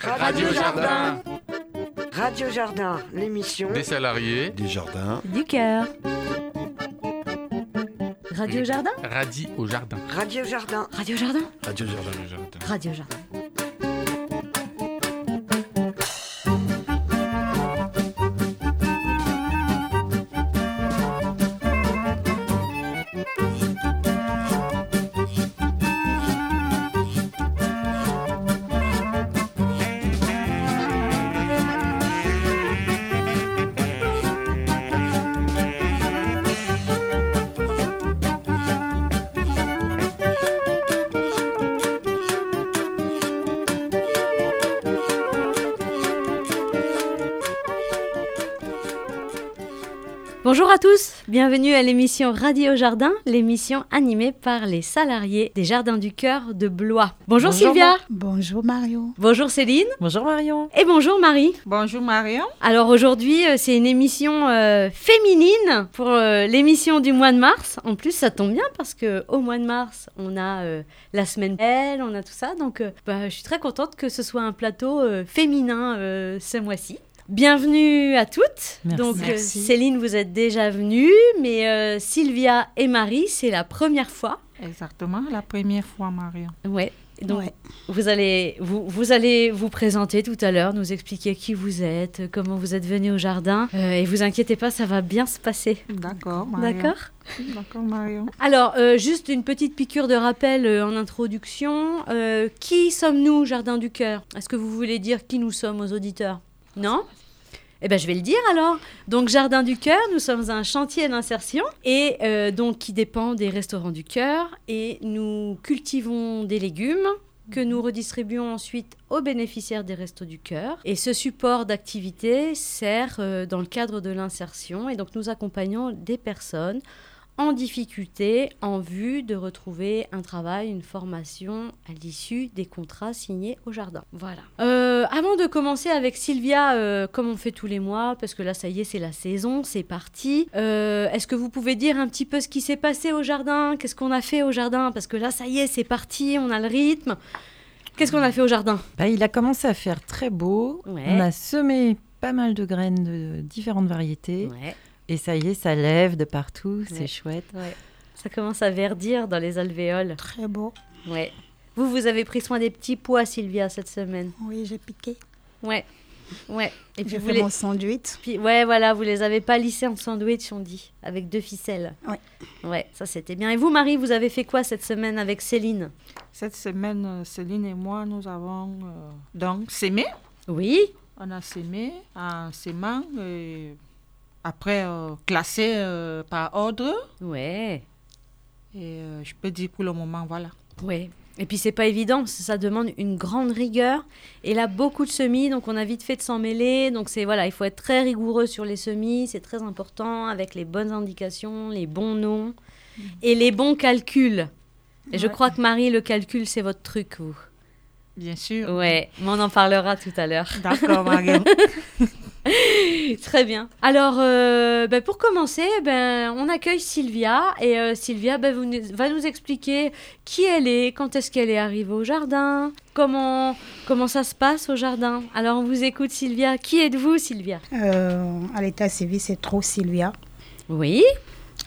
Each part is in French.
Radio Jardin. Radio Jardin, l'émission Des salariés. Des jardins. Du cœur. Radio Jardin? Radis au jardin. Radio Jardin. Radio Jardin? Radio Jardin. Radio Jardin. Radio Jardin. Tous, bienvenue à l'émission Radio Jardin, l'émission animée par les salariés des Jardins du Cœur de Blois. Bonjour, Sylvia, Bonjour Mario. bonjour Céline Bonjour Marion. et bonjour Marie. Bonjour Marion. Alors aujourd'hui, euh, c'est une émission euh, féminine pour euh, l'émission du mois de mars. En plus, ça tombe bien parce que au mois de mars, on a euh, la semaine belle, on a tout ça. Donc, euh, bah, je suis très contente que ce soit un plateau euh, féminin euh, ce mois-ci. Bienvenue à toutes. Merci. Donc euh, Merci. Céline, vous êtes déjà venue, mais euh, Sylvia et Marie, c'est la première fois. Exactement, la première fois Marion. Ouais. Donc Ouais. vous allez vous, vous allez vous présenter tout à l'heure, nous expliquer qui vous êtes, comment vous êtes venu au jardin. Euh, et vous inquiétez pas, ça va bien se passer. D'accord Marion. D'accord D'accord Marion. Alors, euh, juste une petite piqûre de rappel euh, en introduction. Euh, qui sommes-nous, Jardin du Cœur? Est-ce que vous voulez dire qui nous sommes aux auditeurs? Non eh ben, je vais le dire alors. Donc, Jardin du Cœur, nous sommes un chantier d'insertion et euh, donc qui dépend des restaurants du cœur et nous cultivons des légumes que nous redistribuons ensuite aux bénéficiaires des Restos du Cœur. Et ce support d'activité sert euh, dans le cadre de l'insertion et donc nous accompagnons des personnes en difficulté en vue de retrouver un travail, une formation à l'issue des contrats signés au jardin. Voilà. Euh, avant de commencer avec Sylvia, euh, comme on fait tous les mois, parce que là ça y est, c'est la saison, c'est parti. euh, Est-ce que vous pouvez dire un petit peu ce qui s'est passé au jardin? Qu'est-ce qu'on a fait au jardin? Parce que là ça y est, c'est parti, on a le rythme. Qu'est-ce qu'on a fait au jardin? Bah, il a commencé à faire très beau. Ouais. On a semé pas mal de graines de différentes variétés. Ouais. Et ça y est, ça lève de partout. Ouais. C'est chouette. Ouais. Ça commence à verdir dans les alvéoles. Très beau. Ouais. Vous, vous avez pris soin des petits pois, Sylvia, cette semaine. Oui, j'ai piqué. Ouais. Ouais. Et puis J'ai vous fait les... mon sandwich. puis, ouais, voilà, vous les avez pas lissés en sandwich, on dit, avec deux ficelles. Ouais. Ouais, ça c'était bien. Et vous, Marie, vous avez fait quoi cette semaine avec Céline? Cette semaine, euh, Céline et moi, nous avons euh, donc sémé. Oui. On a sémé en sémant. Et après, euh, classé euh, par ordre. Ouais. Et euh, je peux dire pour le moment, voilà. Ouais. Et puis c'est pas évident, ça demande une grande rigueur. Et là, beaucoup de semis, donc on a vite fait de s'en mêler. Donc c'est voilà, il faut être très rigoureux sur les semis, c'est très important, avec les bonnes indications, les bons noms et les bons calculs. Et je crois que Marie, le calcul, c'est votre truc, vous. Bien sûr. Ouais, mais on en parlera tout à l'heure. D'accord, Marion. Très bien. Alors, euh, ben, pour commencer, ben, on accueille Sylvia. Et euh, Sylvia ben, vous va nous expliquer qui elle est, quand est-ce qu'elle est arrivée au jardin, comment, comment ça se passe au jardin. Alors, on vous écoute, Sylvia. Qui êtes-vous, Sylvia? Euh, à l'état civil, c'est trop Sylvia. Oui.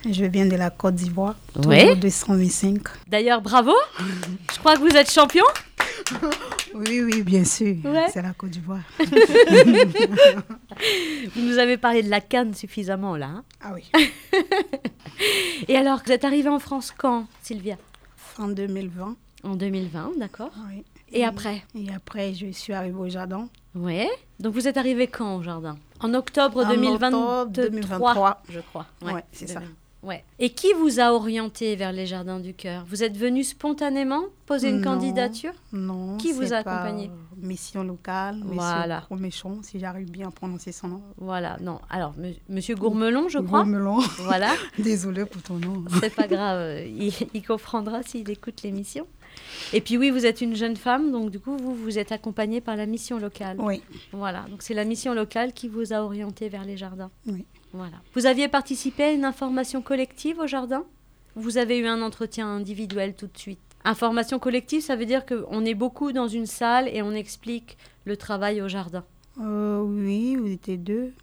Je viens de la Côte d'Ivoire. Toujours 225. D'ailleurs, bravo. Je crois que vous êtes champion. Oui, oui, bien sûr. Ouais. C'est la Côte d'Ivoire. Vous nous avez parlé de la canne suffisamment, là. hein. Ah oui. Et alors, vous êtes arrivée en France quand, Sylvia? Fin 2020. En 2020, d'accord. Oui. Et après? Et après, je suis arrivée au jardin. Ouais. Donc vous êtes arrivé quand au jardin? En octobre En 2023, octobre 2023. je crois. Ouais, c'est ça. Ouais. Et qui vous a orienté vers les jardins du cœur? Vous êtes venu spontanément poser une Non. candidature? Non. Qui vous a accompagné? Mission locale. Voilà. Monsieur Méchon, si j'arrive bien à prononcer son nom. Voilà. Non. Alors, me- Monsieur Gourmelon, je crois? Melon. Voilà. Désolée pour ton nom. C'est pas grave. euh, Il, il comprendra s'il écoute l'émission. Et puis oui, vous êtes une jeune femme, donc du coup, vous vous êtes accompagnée par la mission locale. Oui. Voilà. Donc c'est la mission locale qui vous a orienté vers les jardins. Oui. Voilà. Vous aviez participé à une information collective au jardin? Vous avez eu un entretien individuel tout de suite? Information collective, ça veut dire qu'on est beaucoup dans une salle et on explique le travail au jardin? Euh, oui, vous étiez deux.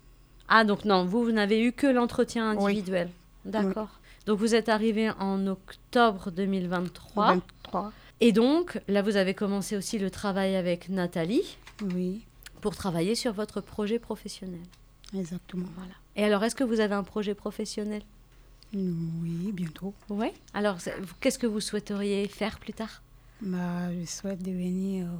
Ah, donc non, vous, vous n'avez eu que l'entretien Oui. individuel. D'accord. Donc vous êtes arrivé en octobre 2023. 23. Et donc, là, vous avez commencé aussi le travail avec Nathalie Oui, pour travailler sur votre projet professionnel. exactement. Voilà. Et alors, est-ce que vous avez un projet professionnel? Oui, bientôt. Oui. Alors, qu'est-ce que vous souhaiteriez faire plus tard? Bah, je souhaite devenir euh,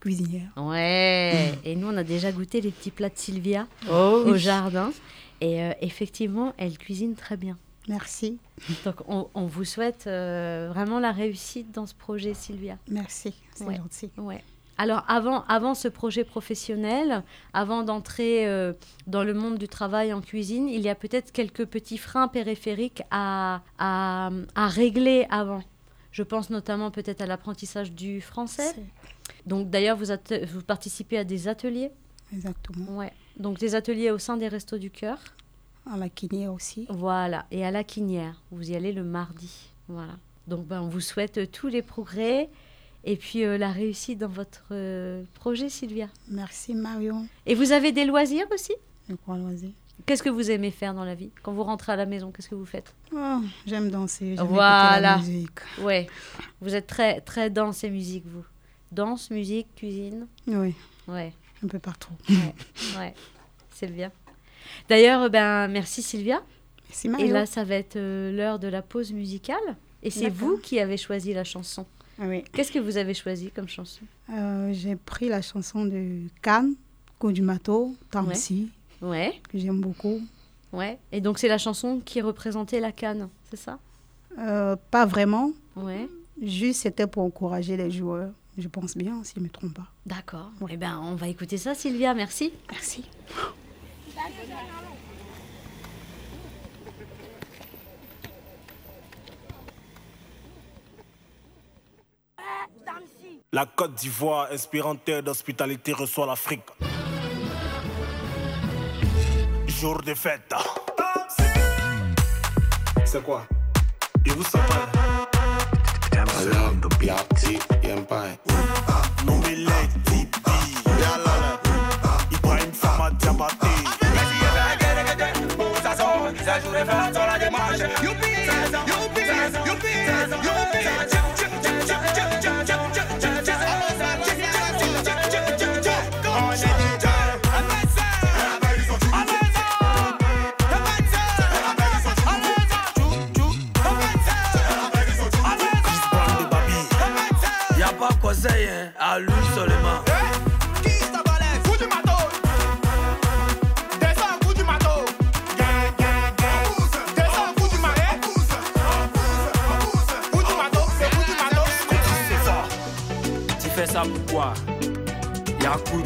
cuisinière. Ouais. Et nous, on a déjà goûté les petits plats de Sylvia Oh, au jardin. Et euh, effectivement, elle cuisine très bien. Merci, Donc, on, on vous souhaite euh, vraiment la réussite dans ce projet, Sylvia. merci, c'est Ouais. gentil. Ouais. Alors, avant, avant ce projet professionnel, avant d'entrer euh, dans le monde du travail en cuisine, il y a peut-être quelques petits freins périphériques à, à, à régler avant. Je pense notamment peut-être à l'apprentissage du français. Donc, d'ailleurs, vous, vous participez à des ateliers. Exactement. Ouais. Donc, des ateliers au sein des Restos du Cœur. À la kiné aussi. Voilà. Et à la Quinière. Vous y allez le mardi. Voilà. Donc, ben, on vous souhaite tous les progrès et puis euh, la réussite dans votre euh, projet, Sylvia. Merci Marion. Et vous avez des loisirs aussi? Je crois loisir. Qu'est-ce que vous aimez faire dans la vie? Quand vous rentrez à la maison, qu'est-ce que vous faites? Oh, j'aime danser, j'aime Voilà. écouter la musique. Ouais. Vous êtes très, très danse et musique, vous. Danse, musique, cuisine. Oui, Ouais. un peu partout. Ouais. C'est bien. D'ailleurs, ben, merci Sylvia. Merci Et Marion. là, ça va être euh, l'heure de la pause musicale. Et c'est vous qui avez choisi la chanson. Ah oui. Qu'est-ce que vous avez choisi comme chanson? Euh, j'ai pris la chanson de Cannes, Kodumato, Tamsi, Ouais, que j'aime beaucoup. ouais. Et donc, c'est la chanson qui représentait la canne, c'est ça? Euh, pas vraiment, Ouais. juste c'était pour encourager les joueurs. Je pense bien, si je ne me trompe pas. D'accord. Eh ben, on va écouter ça, Sylvia. Merci. Merci. La Côte d'Ivoire, inspirante terre d'hospitalité, reçoit l'Afrique. Jour de fête. C'est quoi? Et vous savez. Ibrahim Sama Diabaté.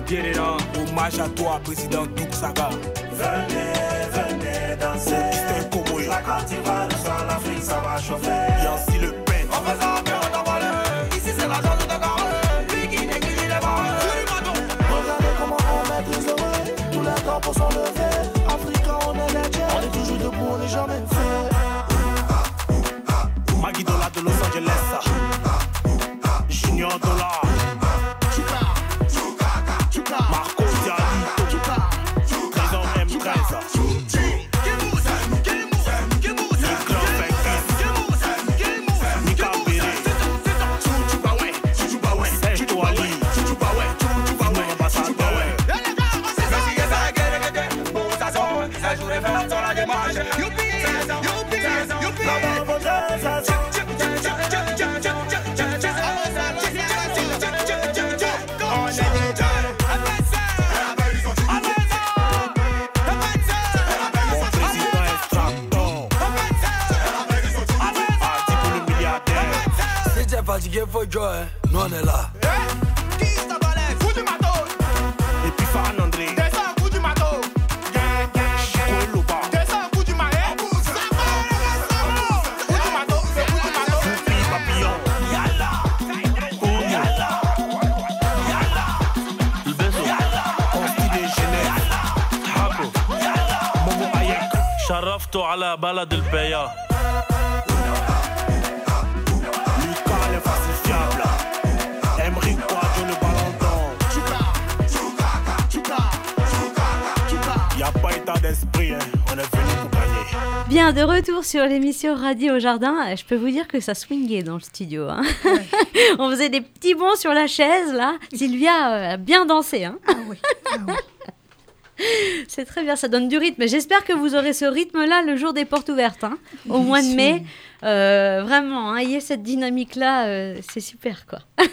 Dedans. Hommage à toi, président Douk Saga. مشيتو على بلد البيا Bien, de retour sur l'émission Radio au Jardin, je peux vous dire que ça swingait dans le studio. Hein. On faisait des petits bonds sur la chaise, là. Sylvia euh, a bien dansé. Hein. Ah oui. Ah C'est très bien, ça donne du rythme. J'espère que vous aurez ce rythme-là le jour des portes ouvertes, hein, au mois de mai. Euh, vraiment, hein, ayez cette dynamique-là, euh, c'est super, quoi.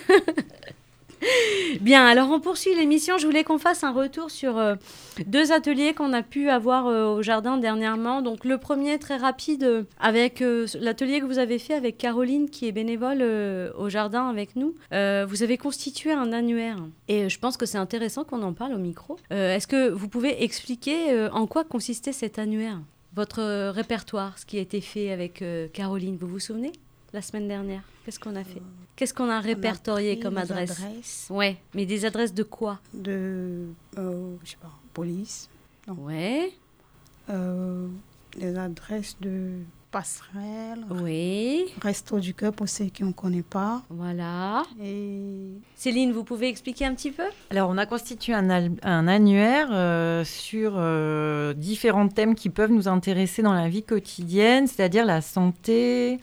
Bien, alors on poursuit l'émission. Je voulais qu'on fasse un retour sur euh, deux ateliers qu'on a pu avoir euh, au jardin dernièrement. Donc le premier très rapide euh, avec l'atelier que vous avez fait avec Caroline qui est bénévole au jardin avec nous. Vous avez constitué un annuaire et je pense que c'est intéressant qu'on en parle au micro. Est-ce que vous pouvez expliquer en quoi consistait cet annuaire? Votre répertoire, ce qui a été fait avec Caroline, vous vous souvenez? La semaine dernière Qu'est-ce qu'on a fait? Qu'est-ce qu'on a répertorié comme adresse adresses Ouais, mais des adresses de quoi de, euh, je sais pas, police, Non. Ouais, euh, des adresses de passerelles, oui, resto du cœur pour ceux qui ne connaissent pas. voilà. Et Céline, vous pouvez expliquer un petit peu? Alors, on a constitué un annuaire euh, sur euh, différents thèmes qui peuvent nous intéresser dans la vie quotidienne, c'est-à-dire la santé,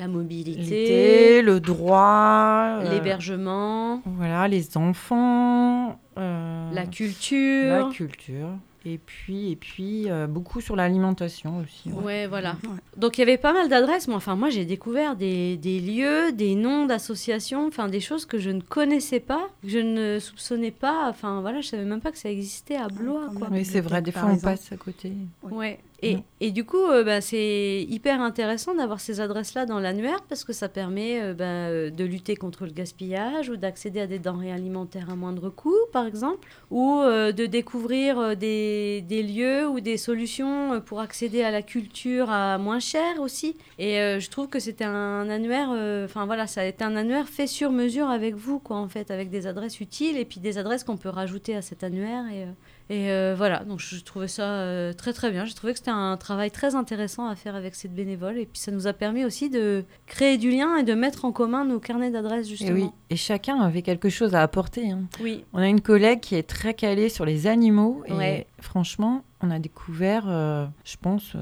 La mobilité, le droit, euh, l'hébergement, voilà, les enfants, euh, la culture. la culture, et puis, et puis euh, beaucoup sur l'alimentation aussi. ouais. Ouais, voilà. Ouais. Donc il y avait pas mal d'adresses, mais enfin moi j'ai découvert des, des lieux, des noms d'associations, enfin des choses que je ne connaissais pas, que je ne soupçonnais pas. Enfin voilà, je savais même pas que ça existait à Blois, comme quoi. Oui, c'est vrai, des fois on passe à côté. Ouais. Et, du coup, euh, bah, c'est hyper intéressant d'avoir ces adresses-là dans l'annuaire parce que ça permet euh, bah, euh, de lutter contre le gaspillage ou d'accéder à des denrées alimentaires à moindre coût, par exemple, ou euh, de découvrir euh, des, des lieux ou des solutions pour accéder à la culture à moins cher aussi. Et je trouve que c'était un annuaire, enfin voilà, ça a été un annuaire fait sur mesure avec vous, quoi, en fait, avec des adresses utiles et puis des adresses qu'on peut rajouter à cet annuaire. Et, et euh, voilà, donc je trouvais ça euh, très très bien. J'ai trouvé que c'était un travail très intéressant à faire avec cette bénévole. Et puis ça nous a permis aussi de créer du lien et de mettre en commun nos carnets d'adresses, Et justement. oui, et chacun avait quelque chose à apporter. hein. Oui, On a une collègue qui est très calée sur les animaux et Ouais. franchement, on a découvert, euh, je pense,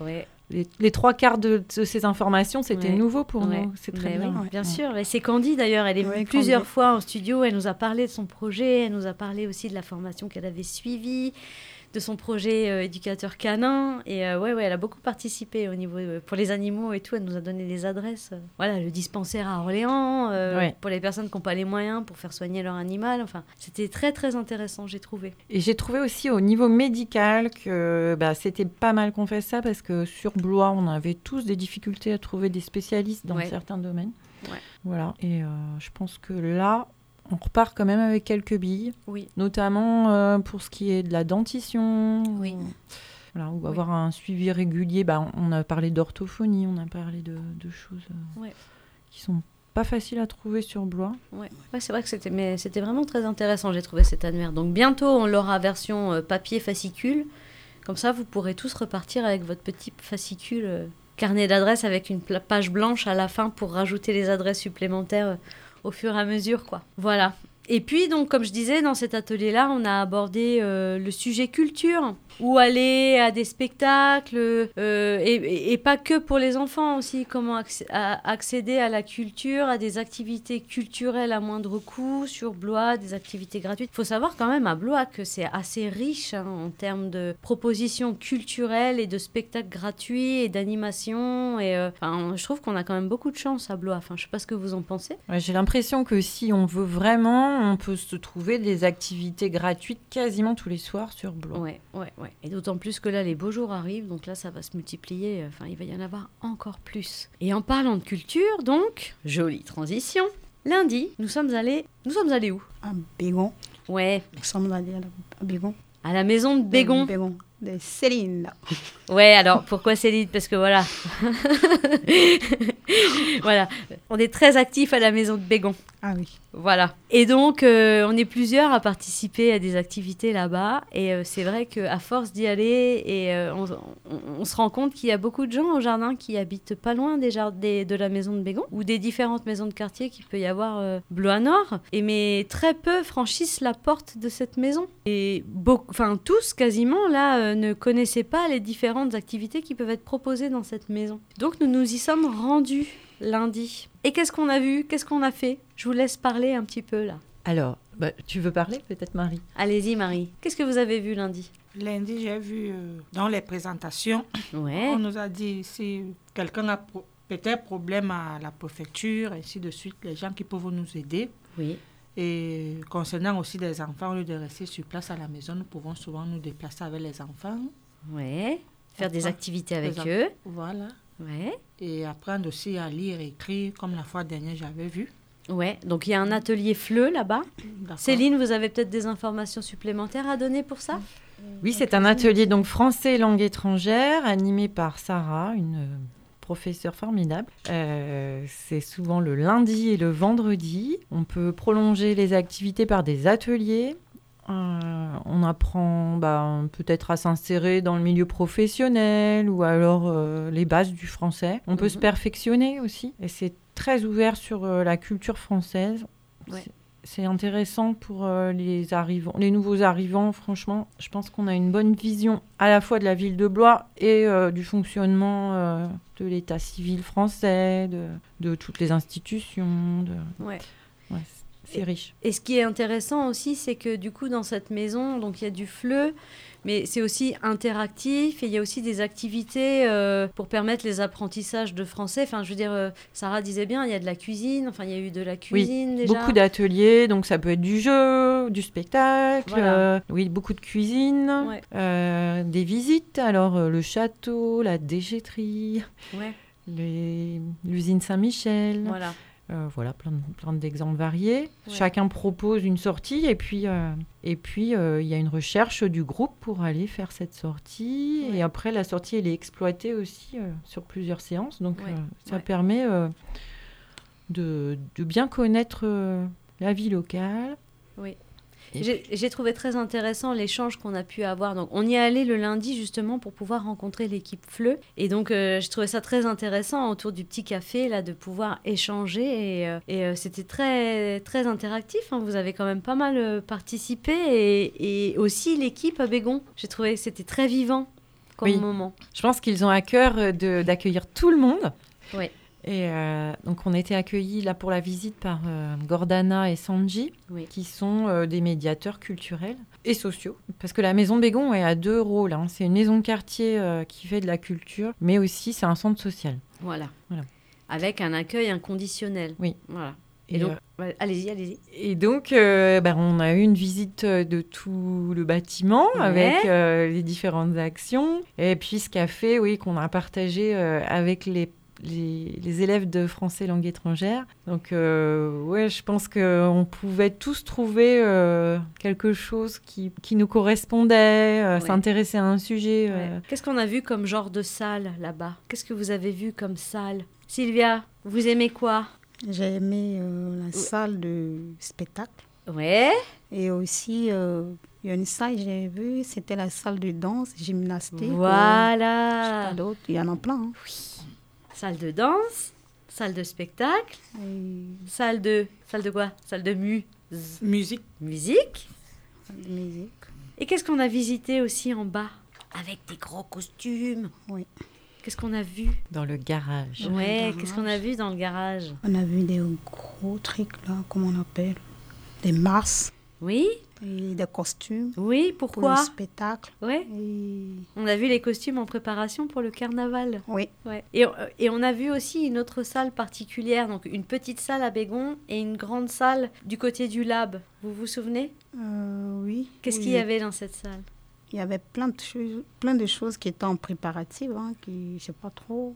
ouais, les, les trois quarts de, de ces informations, c'était Ouais. nouveau pour ouais. nous. C'est très Mais bien. oui, bien Ouais. sûr. Et c'est Candy d'ailleurs, elle est venue plusieurs Candy. fois en studio. Elle nous a parlé de son projet, elle nous a parlé aussi de la formation qu'elle avait suivie, de son projet euh, éducateur canin. Et euh, ouais, ouais, elle a beaucoup participé au niveau euh, pour les animaux et tout. Elle nous a donné des adresses. euh, voilà, le dispensaire à Orléans, Ouais. pour les personnes qui n'ont pas les moyens pour faire soigner leur animal. Enfin, c'était très très intéressant, j'ai trouvé. Et j'ai trouvé aussi au niveau médical que bah, c'était pas mal qu'on fasse ça parce que sur Blois, on avait tous des difficultés à trouver des spécialistes dans Ouais. certains domaines. Ouais. Voilà. Et euh, je pense que là, on repart quand même avec quelques billes, Oui. notamment euh, pour ce qui est de la dentition. Oui. Voilà, ou Oui. avoir un suivi régulier. Bah, on a parlé d'orthophonie, on a parlé de, de choses euh, Ouais. qui sont pas faciles à trouver sur Blois. Ouais, ouais c'est vrai que c'était, mais c'était vraiment très intéressant, j'ai trouvé cet annuaire. Donc bientôt, on l'aura version euh, papier fascicule. Comme ça, vous pourrez tous repartir avec votre petit fascicule euh, carnet d'adresses avec une page blanche à la fin pour rajouter les adresses supplémentaires au fur et à mesure, quoi. Voilà. Et puis, donc, comme je disais, dans cet atelier-là, on a abordé euh, le sujet culture, où aller à des spectacles, euh, et, pas que pour les enfants aussi, comment acc- à- accéder à la culture, à des activités culturelles à moindre coût sur Blois, des activités gratuites. Il faut savoir quand même à Blois que c'est assez riche hein, en termes de propositions culturelles et de spectacles gratuits et d'animation. Et euh, enfin, je trouve qu'on a quand même beaucoup de chance à Blois. Enfin, je sais pas ce que vous en pensez. Ouais, J'ai l'impression que si on veut vraiment, on peut se trouver des activités gratuites quasiment tous les soirs sur Blois. Ouais, ouais, ouais. Et d'autant plus que là, les beaux jours arrivent, donc là, ça va se multiplier. Enfin, il va y en avoir encore plus. Et en parlant de culture, donc, jolie transition. Lundi, nous sommes allés. Nous sommes allés où? À Bégon. Ouais, Nous sommes allés à la- à Bégon. à la maison de Bégon. Bégon. De Céline. là. Ouais, alors pourquoi Céline? Parce que voilà. voilà. On est très actifs à la maison de Bégon. Ah oui. Voilà. Et donc, euh, on est plusieurs à participer à des activités là-bas. Et euh, c'est vrai qu'à force d'y aller, et, euh, on, on- on se rend compte qu'il y a beaucoup de gens au jardin qui habitent pas loin des des- de la maison de Bégon ou des différentes maisons de quartier qu'il peut y avoir bleu à nord. Et mais très peu franchissent la porte de cette maison. Et beaucoup, enfin tous quasiment là, ne connaissaient pas les différentes activités qui peuvent être proposées dans cette maison. Donc nous nous y sommes rendus lundi. Et qu'est-ce qu'on a vu? Qu'est-ce qu'on a fait? Je vous laisse parler un petit peu là. Alors, bah, tu veux parler peut-être Marie? Allez-y Marie. Qu'est-ce que vous avez vu lundi? Lundi, j'ai vu euh, dans les présentations, Ouais. on nous a dit si quelqu'un a pro- peut-être problème à la préfecture, ainsi de suite, les gens qui peuvent nous aider. Oui. Et concernant aussi des enfants, au lieu de rester sur place à la maison, nous pouvons souvent nous déplacer avec les enfants. Ouais. Faire des activités avec des eux. Voilà. Ouais. Et apprendre aussi à lire et écrire, comme la fois dernière j'avais vu. Ouais. Donc il y a un atelier FLE là-bas. Céline, vous avez peut-être des informations supplémentaires à donner pour ça? Oui, c'est un atelier donc français et langue étrangère animé par Sarah, une professeure formidable. Euh, c'est souvent le lundi et le vendredi. On peut prolonger les activités par des ateliers. Euh, on apprend bah, peut-être à s'insérer dans le milieu professionnel ou alors euh, les bases du français. On peut Mhm. se perfectionner aussi. Et c'est très ouvert sur la culture française. Ouais. C'est- intéressant pour euh, les arrivants, les nouveaux arrivants. Franchement, je pense qu'on a une bonne vision à la fois de la ville de Blois et euh, du fonctionnement euh, de l'état civil français, de, de toutes les institutions. De... Ouais. Ouais, c'est riche. Et ce qui est intéressant aussi, c'est que du coup, dans cette maison, donc il y a du FLE, mais c'est aussi interactif et il y a aussi des activités euh, pour permettre les apprentissages de français. Enfin, je veux dire, euh, Sarah disait bien, il y a de la cuisine. Enfin, il y a eu de la cuisine déjà. Beaucoup d'ateliers, donc ça peut être du jeu, du spectacle, Voilà. euh, oui, beaucoup de cuisine, Ouais. des visites. Alors le château, la déchetterie, Ouais, l'usine Saint-Michel. voilà. Euh, voilà, plein, de- plein d'exemples variés. Ouais. Chacun propose une sortie et puis euh, et puis euh, il y a une recherche du groupe pour aller faire cette sortie. Ouais. Et après, la sortie, elle est exploitée aussi sur plusieurs séances. Donc, Ouais. ça permet de, de bien connaître la vie locale. Oui. J'ai trouvé très intéressant l'échange qu'on a pu avoir. Donc, on y est allé le lundi justement pour pouvoir rencontrer l'équipe FLE. Et donc, euh, j'ai trouvé ça très intéressant autour du petit café là de pouvoir échanger. Et, euh, et, euh, c'était très très interactif. hein. Vous avez quand même pas mal euh, participé et, et aussi l'équipe à Bégon. J'ai trouvé que c'était très vivant comme Oui. moment. Je pense qu'ils ont à cœur d'accueillir tout le monde. Ouais. Et euh, donc, on était accueillis là pour la visite par euh, Gordana et Sanji, Oui. qui sont euh, des médiateurs culturels et sociaux. Parce que la maison Bégon est à deux rôles. hein. C'est une maison de quartier qui fait de la culture, mais aussi c'est un centre social. Voilà. Voilà. Avec un accueil inconditionnel. Oui. Voilà. Et, Et, donc, allez-y, allez-y. Et donc, ben, on a eu une visite de tout le bâtiment Ouais. avec les différentes actions. Et puis, ce qu'a fait, oui, qu'on a partagé avec les, les, les élèves de français langue étrangère. Donc, euh, ouais, je pense qu'on pouvait tous trouver euh, quelque chose qui, qui nous correspondait, euh, Ouais. s'intéresser à un sujet. euh, Ouais. Qu'est-ce qu'on a vu comme genre de salle là-bas? Qu'est-ce que vous avez vu comme salle? Sylvia, vous aimez quoi? J'ai aimé euh, la salle de spectacle. Ouais. Et aussi, euh, il y a une salle que j'ai vue, c'était la salle de danse, gymnastique. je sais Voilà. il y en a plein. hein. Salle de danse, salle de spectacle, salle de salle de quoi? Salle de mu Musique. musique. salle de musique. Et qu'est-ce qu'on a visité aussi en bas? Avec des gros costumes. Oui. Qu'est-ce qu'on a vu? Dans le garage. Ouais, garage. qu'est-ce qu'on a vu dans le garage? On a vu des gros trucs là, comment on appelle? Des masques Oui et des costumes Oui, pour pourquoi le spectacle. Ouais. Et... On a vu les costumes en préparation pour le carnaval. Oui, Ouais. Et, euh, et on a vu aussi une autre salle particulière, donc une petite salle à Bégon et une grande salle du côté du lab. Vous vous souvenez? Euh, oui. Qu'est-ce Oui, qu'il y avait dans cette salle? Il y avait plein de choses, plein de choses qui étaient en préparative, hein, qui, je sais pas trop.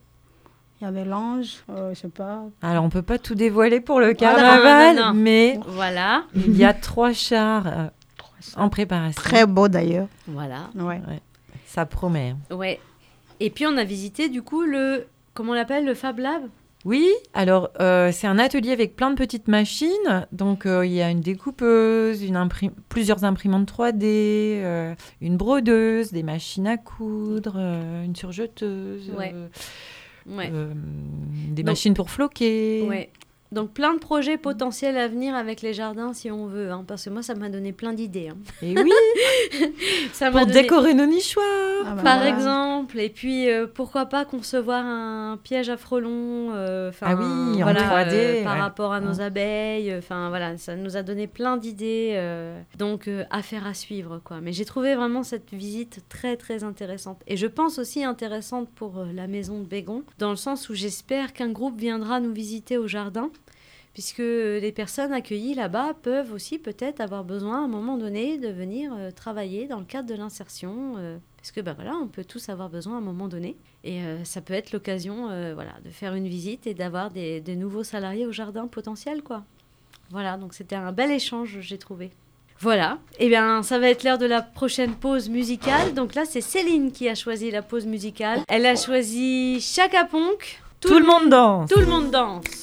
Il y avait l'ange, euh, je sais pas. Alors, on peut pas tout dévoiler pour le Ah, non, carnaval, non, non. mais Voilà. il y a trois chars en préparation. Très beau d'ailleurs. Voilà. Ouais. Ouais, ça promet. hein. Ouais. Et puis on a visité du coup le. Comment on l'appelle Le Fab Lab? Oui, alors euh, c'est un atelier avec plein de petites machines. Donc euh, il y a une découpeuse, une imprim- plusieurs imprimantes 3D, euh, une brodeuse, des machines à coudre, euh, une surjeteuse, Ouais. euh, Ouais. euh, des Donc- machines pour floquer. Ouais. Donc plein de projets potentiels à venir avec les jardins si on veut, hein, parce que moi ça m'a donné plein d'idées. hein. Et oui, Ça pour donné- décorer nos nichoirs. Ah bah Par voilà. exemple, et puis euh, pourquoi pas concevoir un piège à frelons, euh, Ah oui, en voilà, 3D, euh, par ouais. rapport à nos Mm. abeilles. Enfin voilà, ça nous a donné plein d'idées, euh, donc euh, affaire à suivre quoi. Mais j'ai trouvé vraiment cette visite très très intéressante et je pense aussi intéressante pour euh, la maison de Bégon, dans le sens où j'espère qu'un groupe viendra nous visiter au jardin puisque les personnes accueillies là-bas peuvent aussi peut-être avoir besoin à un moment donné de venir euh, travailler dans le cadre de l'insertion. euh, parce que bah, voilà, on peut tous avoir besoin à un moment donné. Et euh, ça peut être l'occasion voilà, de faire une visite et d'avoir des, des nouveaux salariés au jardin potentiel. quoi. Voilà, donc c'était un bel échange, j'ai trouvé. Voilà, et bien ça va être l'heure de la prochaine pause musicale. Donc là, c'est Céline qui a choisi la pause musicale. Elle a choisi Chaka Ponk. Tout, le monde danse. Tout le monde danse.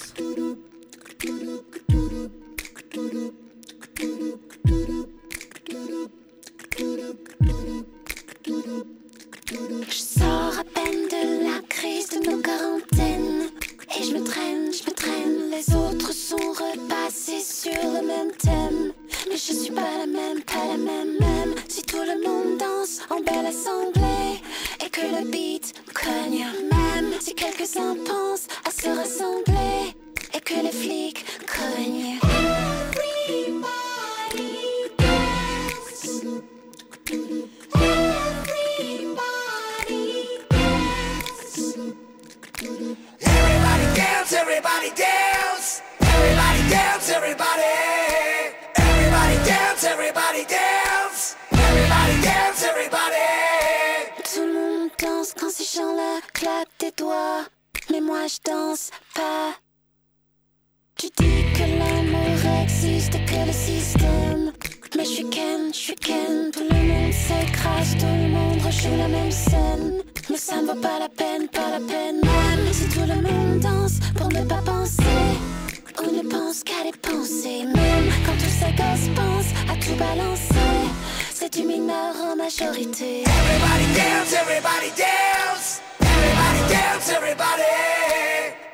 Du mineur en majorité. Everybody dance, everybody dance. Everybody dance, everybody.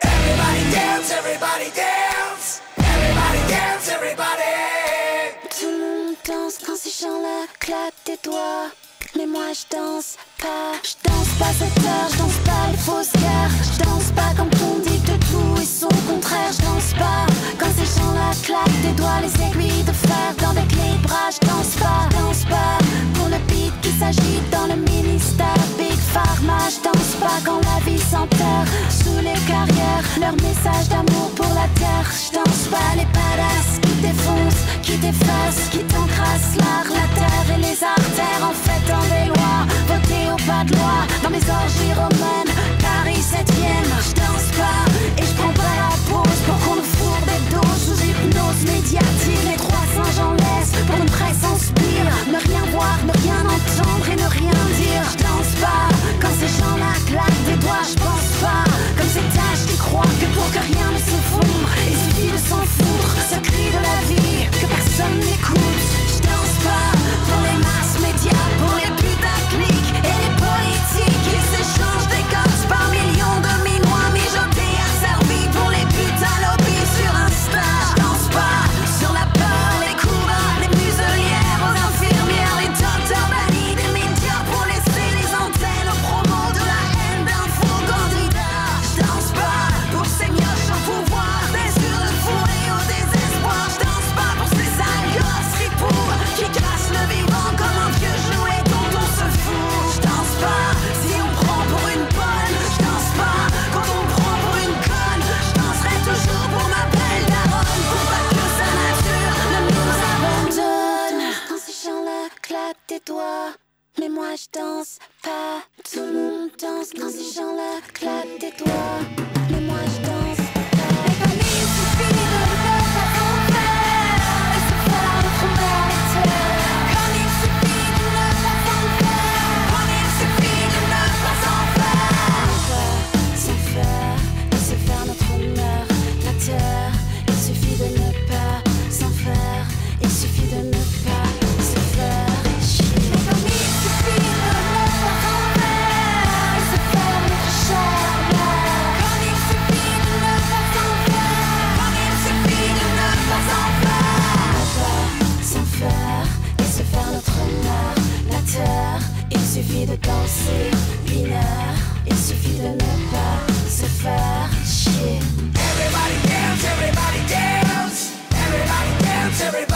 Everybody dance, everybody dance. Everybody dance, everybody. Tout le monde danse quand ces gens-là claquent des doigts. Mais moi je danse pas. Je danse pas cette heure, je danse pas les fausses guerres. Je danse pas quand on dit est son contraire. Je danse pas quand ces gens-là claquent des doigts. Les aiguilles de fer dans des clés bras. Je danse pas, danse pas pour le beat qui s'agite dans le ministère. Big Pharma, je danse pas quand la vie s'enterre sous les carrières. Leur message d'amour pour la terre. Je danse pas les badass qui défoncent, qui défacent, qui t'encrassent l'art, la terre et les artères en fait dans des lois. Voter au pas de loi dans mes orgies romaines. Paris 7ème, je danse pas et je prends pas la pause pour qu'on nous fourre des doses sous hypnose médiatique. Les trois singes laisse pour une presse en. Ne rien voir, ne rien entendre et ne rien dire. Je danse pas quand ces gens-là claquent des doigts. Je pense pas comme ces tâches qui croient que pour que rien ne s'effondre, il suffit de s'en foutre. Ce cri de la vie que personne n'écoute. pensées binaires. Il suffit de ne pas se faire chier. Everybody dance, everybody dance, everybody dance, everybody.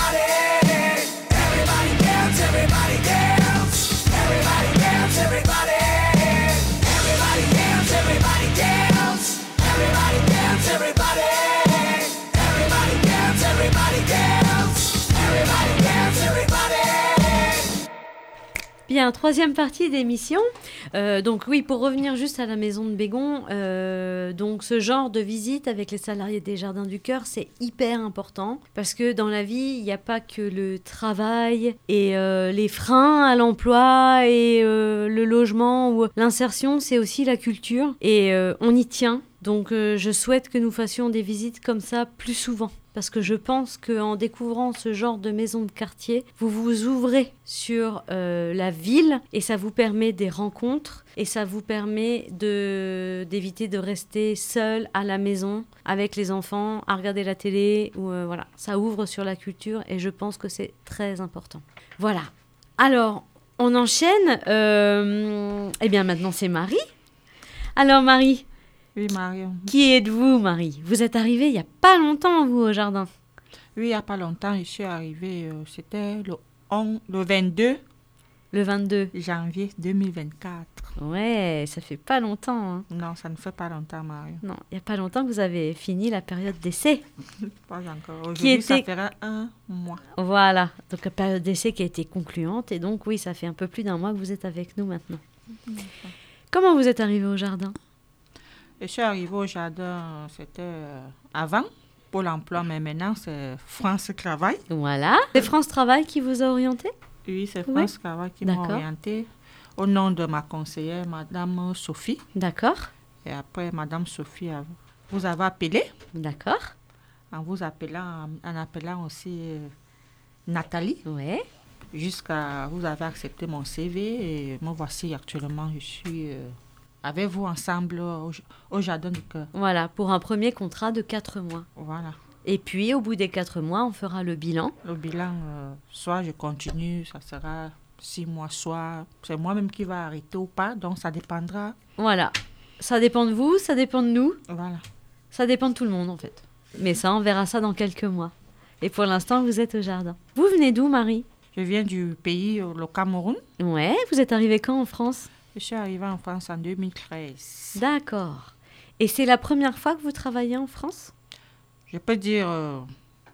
Troisième partie d'émission. Euh, donc oui, pour revenir juste à la maison de Bégon, euh, donc ce genre de visite avec les salariés des Jardins du Cœur, c'est hyper important parce que dans la vie, il n'y a pas que le travail et euh, les freins à l'emploi et euh, le logement ou l'insertion, c'est aussi la culture et on y tient. Donc je souhaite que nous fassions des visites comme ça plus souvent. Parce que je pense qu'en découvrant ce genre de maison de quartier, vous vous ouvrez sur euh, la ville et ça vous permet des rencontres et ça vous permet d'éviter de rester seul à la maison avec les enfants à regarder la télé ou euh, voilà. Ça ouvre sur la culture et je pense que c'est très important. Voilà. Alors on enchaîne euh, eh bien maintenant c'est Marie. Alors Marie Oui, Marion. qui êtes-vous Marie? Vous êtes arrivée il y a pas longtemps vous au jardin Oui, il n'y a pas longtemps, je suis arrivée, euh, c'était le, 11 le 22 le 22 janvier 2024. ouais ça fait pas longtemps hein. Non, ça ne fait pas longtemps, Marion. non il y a pas longtemps que vous avez fini la période d'essai Pas encore. Aujourd'hui, ça était- fera un mois. Voilà, donc la période d'essai qui a été concluante. Et donc, oui, ça fait un peu plus d'un mois que vous êtes avec nous maintenant. Comment vous êtes arrivé au jardin? Je suis arrivée au jardin, c'était euh, avant Pôle emploi, mais maintenant c'est France Travail. Voilà. C'est France Travail qui vous a orienté? Oui, c'est Oui. France Travail qui m'a orientée au nom de ma conseillère, Madame Sophie. D'accord. Et après, Madame Sophie vous avez appelé, D'accord. en vous appelant, en appelant aussi euh, Nathalie, Ouais. jusqu'à vous avez accepté mon CV et me voici actuellement, je suis euh, avec vous ensemble au, au Jardin du Cœur. Voilà, pour un premier contrat de 4 mois. Voilà. Et puis, au bout des 4 mois, on fera le bilan. Le bilan, euh, soit je continue, ça sera six mois, soit c'est moi-même qui va arrêter ou pas, donc ça dépendra. Voilà. Ça dépend de vous, ça dépend de nous, Voilà. ça dépend de tout le monde en fait. Mais ça, on verra ça dans quelques mois. Et pour l'instant, vous êtes au jardin. Vous venez d'où, Marie? Je viens du pays, euh, le Cameroun. Ouais, vous êtes arrivée quand en France? Je suis arrivée en France en 2013. D'accord. Et c'est la première fois que vous travaillez en France? Je peux dire, euh,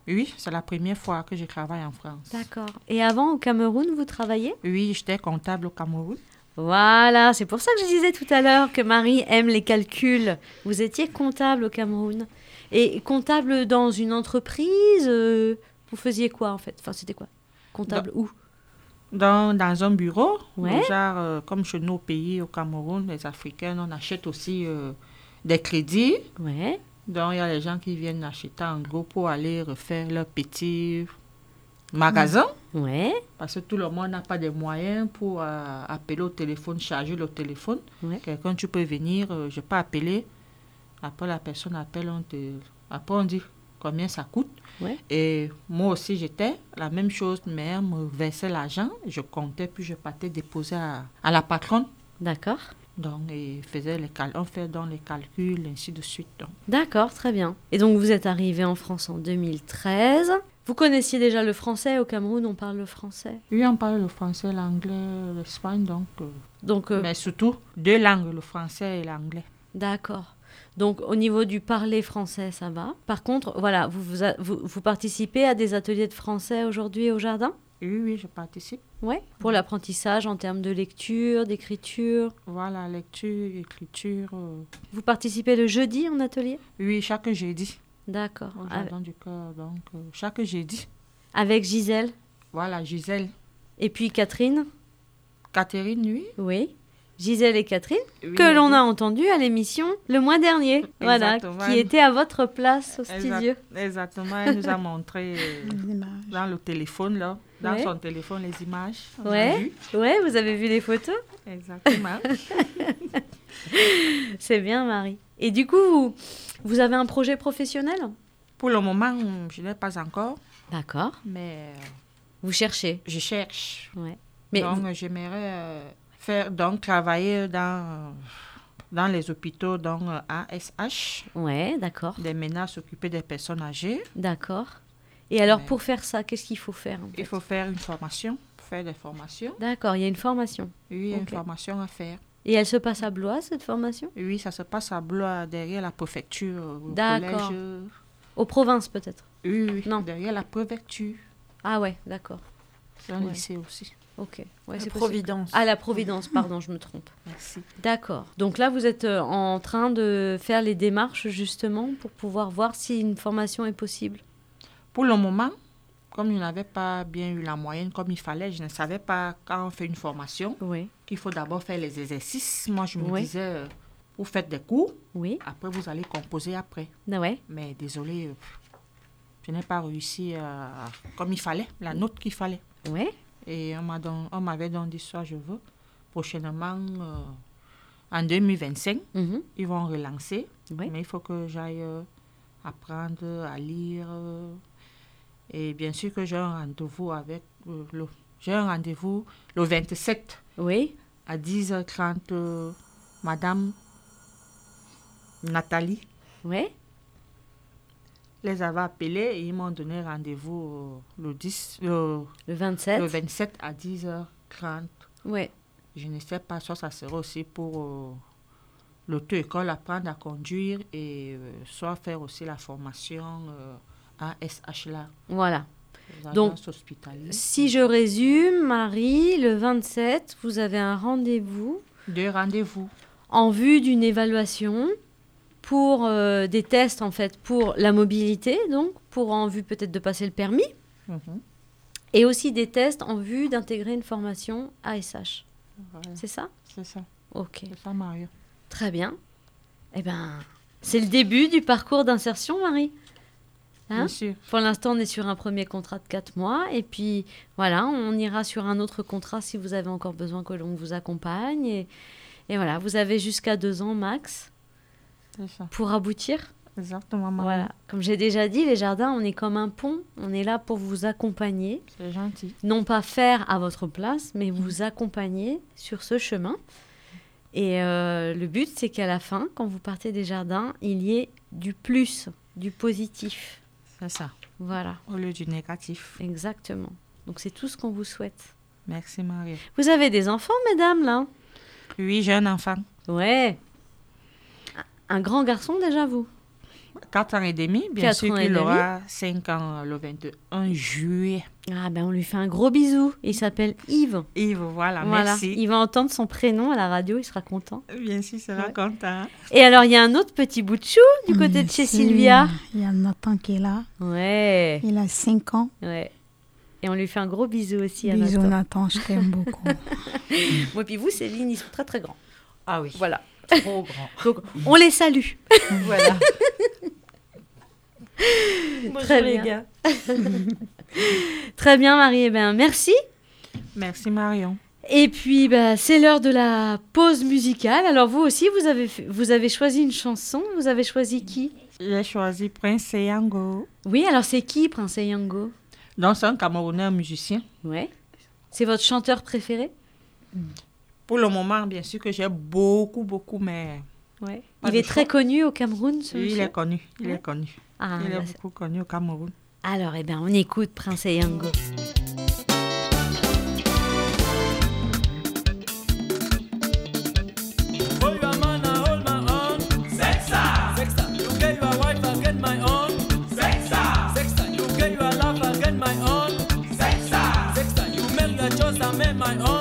oui, c'est la première fois que je travaille en France. D'accord. Et avant, au Cameroun, vous travaillez? Oui, j'étais comptable au Cameroun. Voilà, c'est pour ça que je disais tout à l'heure que Marie aime les calculs. Vous étiez comptable au Cameroun. Et comptable dans une entreprise, euh, vous faisiez quoi en fait? Enfin, c'était quoi? Comptable où? Dans, dans un bureau, Ouais. genre, euh, comme chez nous au pays, au Cameroun, les Africains, on achète aussi euh, des crédits. Ouais. Donc, il y a les gens qui viennent acheter en gros pour aller refaire leur petit magasin. Ouais. Parce que tout le monde n'a pas de moyens pour euh, appeler au téléphone, charger le téléphone. Ouais. Quelqu'un, tu peux venir, euh, je peux appeler. Après, la personne appelle, on te... après, on dit combien ça coûte. Ouais. Et moi aussi, j'étais la même chose, mais elle me versait l'argent, je comptais, puis je partais déposer à, à la patronne. D'accord. Donc, et faisait les cal on fait dans les calculs, ainsi de suite. Donc. D'accord, très bien. Et donc vous êtes arrivé en France en 2013. Vous connaissiez déjà le français au Cameroun, on parle le français? Oui, on parle le français, l'anglais, l'espagne, donc. euh, Donc euh, Mais surtout, deux langues, le français et l'anglais. D'accord. Donc au niveau du parler français, ça va. Par contre, voilà, vous, vous, a- vous, vous participez à des ateliers de français aujourd'hui au jardin? Oui, oui, je participe. Ouais. Pour l'apprentissage en termes de lecture, d'écriture? Voilà, lecture, écriture. euh, Vous participez le jeudi en atelier? Oui, chaque jeudi. D'accord. Au Avec, jardin du cœur, donc euh, chaque jeudi. avec Gisèle? Voilà, Gisèle. Et puis Catherine? Catherine, oui. Oui. Gisèle et Catherine, Oui, que l'on oui. a entendu à l'émission le mois dernier. Voilà, qui était à votre place au Exact- studio. Exactement, elle nous a montré euh, dans le téléphone, là, dans Ouais. son téléphone, les images. A Ouais. vous avez vu les photos Exactement. C'est bien, Marie. Et du coup, vous, vous avez un projet professionnel? Pour le moment, je n'ai pas encore, D'accord. mais euh, Vous cherchez? je cherche. Ouais. Mais donc, vous- j'aimerais euh, faire, donc, travailler dans, euh, dans les hôpitaux, donc euh, ASH, ouais, d'accord. des ménages s'occuper des personnes âgées. D'accord. Et alors, Ouais. pour faire ça, qu'est-ce qu'il faut faire en fait Il faut faire une formation, faire des formations. D'accord, il y a une formation. Oui, il y a Ok. une formation à faire. Et elle se passe à Blois, cette formation? Oui, ça se passe à Blois, derrière la préfecture, au D'accord. euh, Aux provinces, peut-être? Oui, oui, Non. derrière la préfecture. Ah ouais, d'accord. C'est un Ouais. lycée aussi. Ok. Ouais, La. Providence. Ah, la Providence, pardon, je me trompe. Merci. D'accord. Donc là, vous êtes euh, en train de faire les démarches justement pour pouvoir voir si une formation est possible? Pour le moment, comme je n'avais pas bien eu la moyenne comme il fallait, je ne savais pas quand on fait une formation Oui. qu'il faut d'abord faire les exercices. Moi, je me Oui. disais, euh, vous faites des cours, Oui. après vous allez composer après. Ah ouais. Mais désolé, euh, je n'ai pas réussi à- comme il fallait, la note qu'il fallait. Ouais. Et on m'a don- on m'avait donc dit ça, je veux. Prochainement, euh, en 2025, Mhm. ils vont relancer. Oui. Mais il faut que j'aille euh, apprendre à lire. euh, et bien sûr que j'ai un rendez-vous avec euh, le... J'ai un rendez-vous le 27 Oui. à 10h30. euh, Madame Nathalie Ouais. Les avait appelés et ils m'ont donné rendez-vous euh, le, 10, le, Le 27. le 27 à 10h30. Ouais. Je ne sais pas, soit ça sera aussi pour euh, l'auto-école, apprendre à conduire et euh, soit faire aussi la formation euh, ASH là. Voilà. Donc. Si je résume, Marie, le 27, vous avez un rendez-vous Deux rendez-vous. en vue d'une évaluation pour euh, des tests en fait pour la mobilité, donc pour en vue peut-être de passer le permis, Mhm. et aussi des tests en vue d'intégrer une formation ASH. Voilà, C'est ça? C'est ça, Ok, c'est ça, très bien. Eh ben, c'est le début du parcours d'insertion, Marie. Hein? Bien sûr. Pour l'instant, on est sur un premier contrat de 4 mois. Et puis, voilà, on ira sur un autre contrat si vous avez encore besoin que l'on vous accompagne. Et, et voilà, vous avez jusqu'à deux ans max. Pour aboutir. Exactement, Mario. Voilà. Comme j'ai déjà dit, les jardins, on est comme un pont. On est là pour vous accompagner. C'est gentil. Non pas faire à votre place, mais vous accompagner sur ce chemin. Et euh, le but, c'est qu'à la fin, quand vous partez des jardins, il y ait du plus, du positif. C'est ça. Voilà, Au lieu du négatif. exactement. Donc c'est tout ce qu'on vous souhaite. Merci, Mario. Vous avez des enfants, mesdames, là? Oui, j'ai un enfant. Ouais. Un grand garçon déjà, vous? 4 ans et demi, bien Quatre sûr et qu'il aura 5 ans le 21 juillet. Ah ben on lui fait un gros bisou. Il s'appelle Yves. Yves, voilà, voilà. merci. Il va entendre son prénom à la radio, il sera content. Bien sûr, c'est Ouais. content. Et alors, il y a un autre petit bout de chou du côté de chez. Sylvia. Il y a Nathan qui est là. Ouais. Il a 5 ans. Ouais. Et on lui fait un gros bisou aussi à Bisous Nathan. Nathan, je t'aime beaucoup. Moi, puis vous, Céline, ils sont très très grands. Ah oui, Voilà. Trop grand. Donc, on les salue. voilà. Très les bien. gars. Très bien, Marie. Eh ben, merci. Merci, Marion. Et puis, bah, c'est l'heure de la pause musicale. Alors, vous aussi, vous avez, fait- vous avez choisi une chanson. Vous avez choisi qui? J'ai choisi Prince Yango. Oui, alors c'est qui, Prince Yango? Donc, c'est un Camerounais musicien. Ouais. C'est votre chanteur préféré? Pour le moment, bien sûr que j'ai beaucoup, beaucoup, mais Ouais. Il est très connu au Cameroun, ce il est connu. Il Ouais. est connu. Ah, il est beaucoup connu au Cameroun. Alors, eh ben, on écoute Prince Yango. Oh, you a man, I hold my own.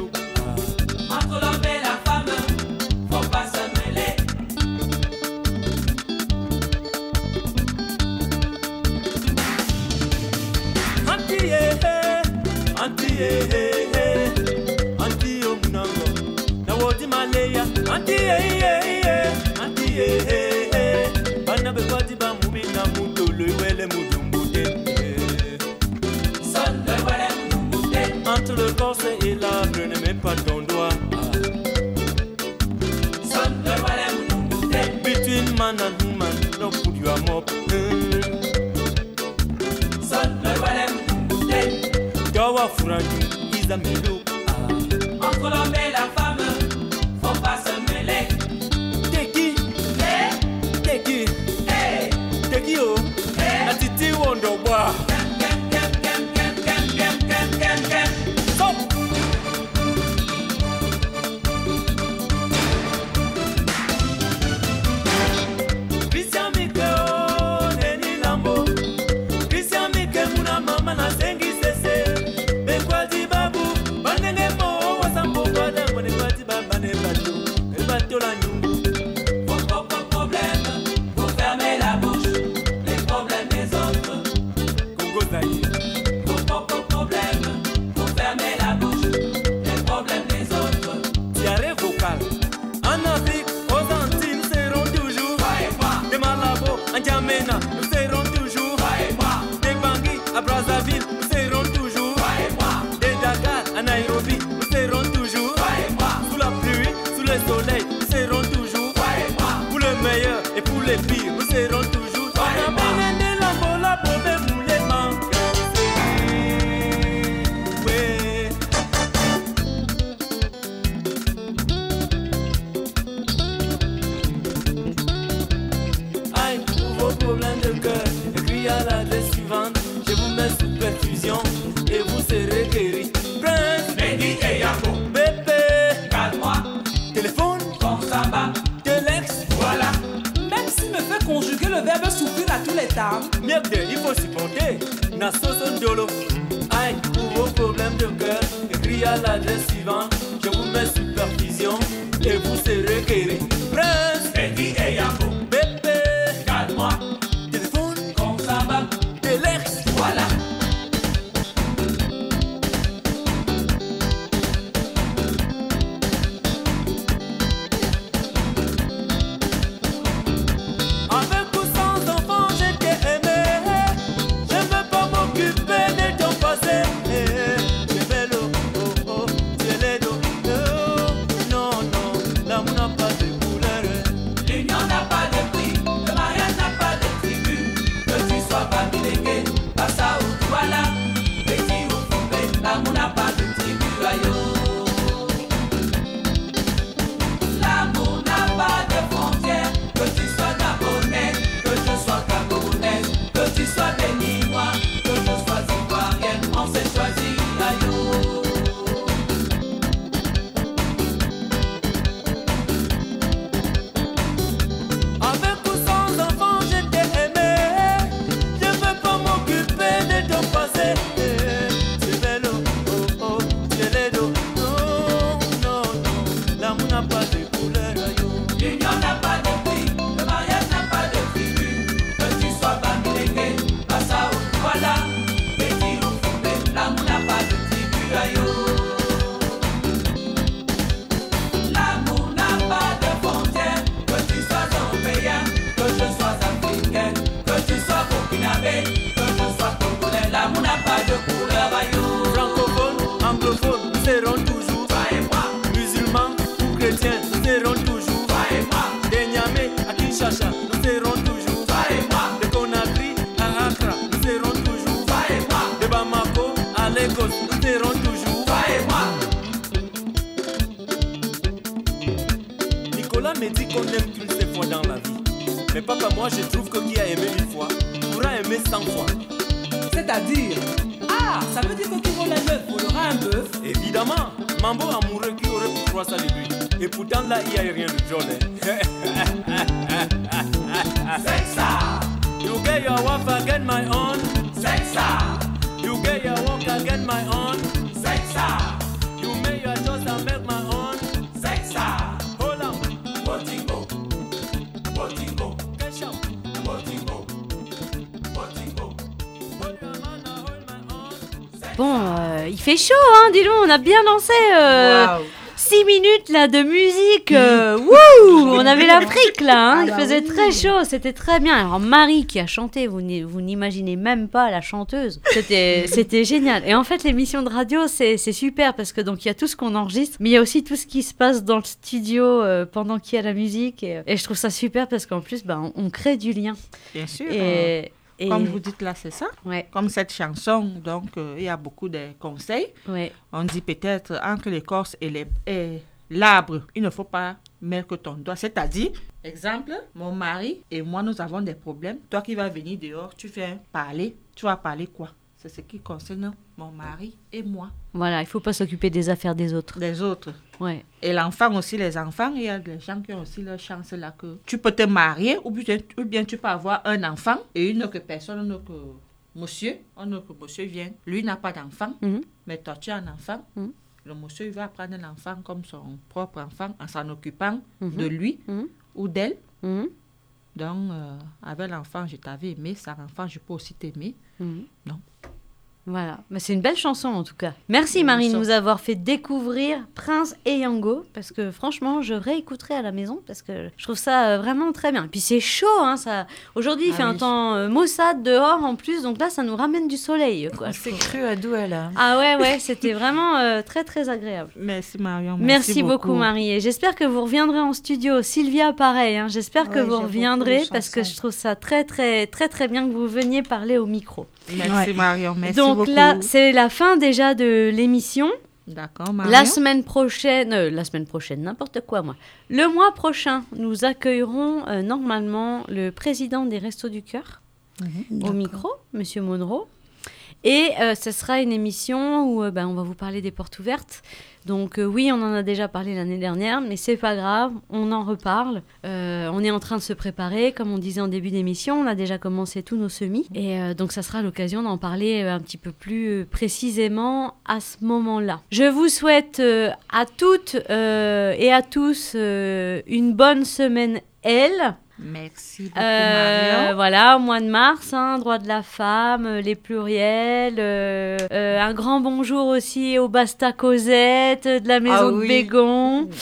Nasso Sodiolo. Aïe, pour vos problèmes de cœur, écris à l'adresse suivante. Il fait chaud, hein, dis donc, on a bien lancé. Euh, wow. minutes là de musique, euh, mm. wouh, on avait l'Afrique là, hein, ah il bah faisait très chaud, c'était très bien. Alors Marie qui a chanté, vous n'imaginez même pas la chanteuse, c'était c'était génial. Et en fait l'émission de radio c'est super parce que donc il y a tout ce qu'on enregistre, mais il y a aussi tout ce qui se passe dans le studio euh, pendant qu'il y a la musique et, et, je trouve ça super parce qu'en plus ben, on, crée du lien. Bien sûr et- Comme vous dites là, c'est ça? Ouais. Comme cette chanson, donc euh, il y a beaucoup de conseils. Ouais. On dit peut-être entre l'écorce et l'arbre, il ne faut pas mettre que ton doigt. C'est-à-dire, exemple, mon mari et moi, nous avons des problèmes. Toi qui vas venir dehors, tu fais parler. Tu vas parler quoi? C'est ce qui concerne mon mari et moi. Voilà, il faut pas s'occuper des affaires des autres. Des autres. Ouais. Et l'enfant aussi, les enfants, il y a des gens qui ont aussi leur chance là que tu peux te marier ou bien, ou bien tu peux avoir un enfant et une autre personne, un autre monsieur, un autre monsieur vient. Lui n'a pas d'enfant, Mhm. mais toi tu as un enfant. Mhm. Le monsieur il va prendre l'enfant comme son propre enfant en s'en occupant Mhm. de lui ou d'elle. Donc, euh, avec l'enfant, je t'avais aimé, sans enfant, je peux aussi t'aimer. Non. Voilà, mais c'est une belle chanson en tout cas. Merci Marie de nous avoir fait découvrir Prince et Yango parce que franchement je réécouterai à la maison parce que je trouve ça euh, vraiment très bien. Et puis c'est chaud, hein, ça. Aujourd'hui il Ah fait un temps euh, maussade dehors en plus, donc là ça nous ramène du soleil. Quoi, C'est cru à Douala. Ah ouais ouais, c'était vraiment euh, très très agréable. Merci Marion. Merci, beaucoup. Marie et j'espère que vous reviendrez en studio. Sylvia pareil, hein, j'espère que vous beaucoup reviendrez parce que je trouve ça très très très très bien que vous veniez parler au micro. Merci Ouais. Marion, merci donc beaucoup. là c'est la fin déjà de l'émission. D'accord. La semaine prochaine, euh, la semaine prochaine, n'importe quoi moi. Le mois prochain, nous accueillerons euh, normalement le président des Restos du Cœur au micro, Monsieur Monroe. Et euh, ce sera une émission où euh, ben, on va vous parler des portes ouvertes. Donc euh, oui, on en a déjà parlé l'année dernière, mais c'est pas grave, on en reparle. On est en train de se préparer, comme on disait en début d'émission, on a déjà commencé tous nos semis. Et donc ça sera l'occasion d'en parler un petit peu plus précisément à ce moment-là. Je vous souhaite à toutes et à tous une bonne semaine, elle. Merci beaucoup Euh, Marion. voilà, au mois de mars, hein, droit de la femme, euh, les pluriels. euh, euh, un grand bonjour aussi au Basta Cosette euh, de la maison Ah de oui. Bégon.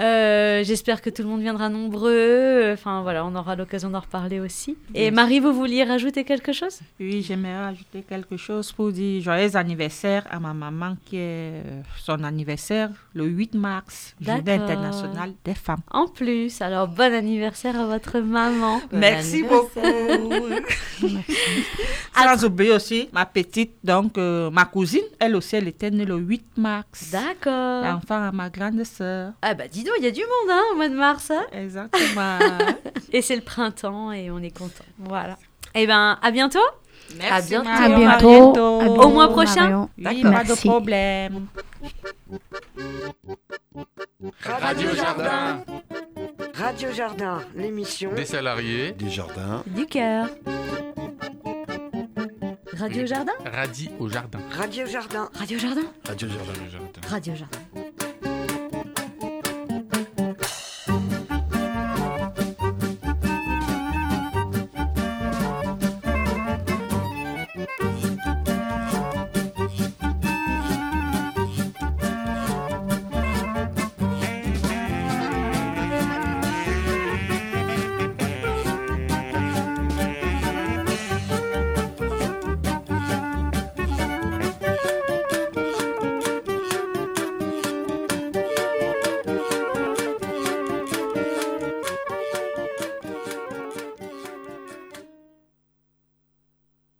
Euh, J'espère que tout le monde viendra nombreux. Enfin voilà, on aura l'occasion d'en reparler aussi. Et Marie, vous vouliez rajouter quelque chose? Oui, j'aimerais ajouter quelque chose pour dire joyeux anniversaire à ma maman qui est euh, son anniversaire le 8 mars, Journée D'accord. internationale des femmes. En plus, alors bon anniversaire à votre maman. Merci beaucoup. Sans oublier aussi ma petite, donc euh, ma cousine, elle aussi, elle était née le 8 mars. D'accord. L'enfant à ma grande sœur. Ah bah dis donc, il y a du monde hein, au mois de mars. hein Exactement. et c'est le printemps et on est content. Voilà. Eh ben, à bientôt. Merci, à bientôt. À bientôt. À Au mois prochain. Oui, pas de problème. Radio Jardin. Radio Jardin, l'émission Des salariés. Des jardins. Du cœur. Radio Jardin Radis au jardin. Radio Jardin. Radio Jardin Radio jardin. Radio Jardin.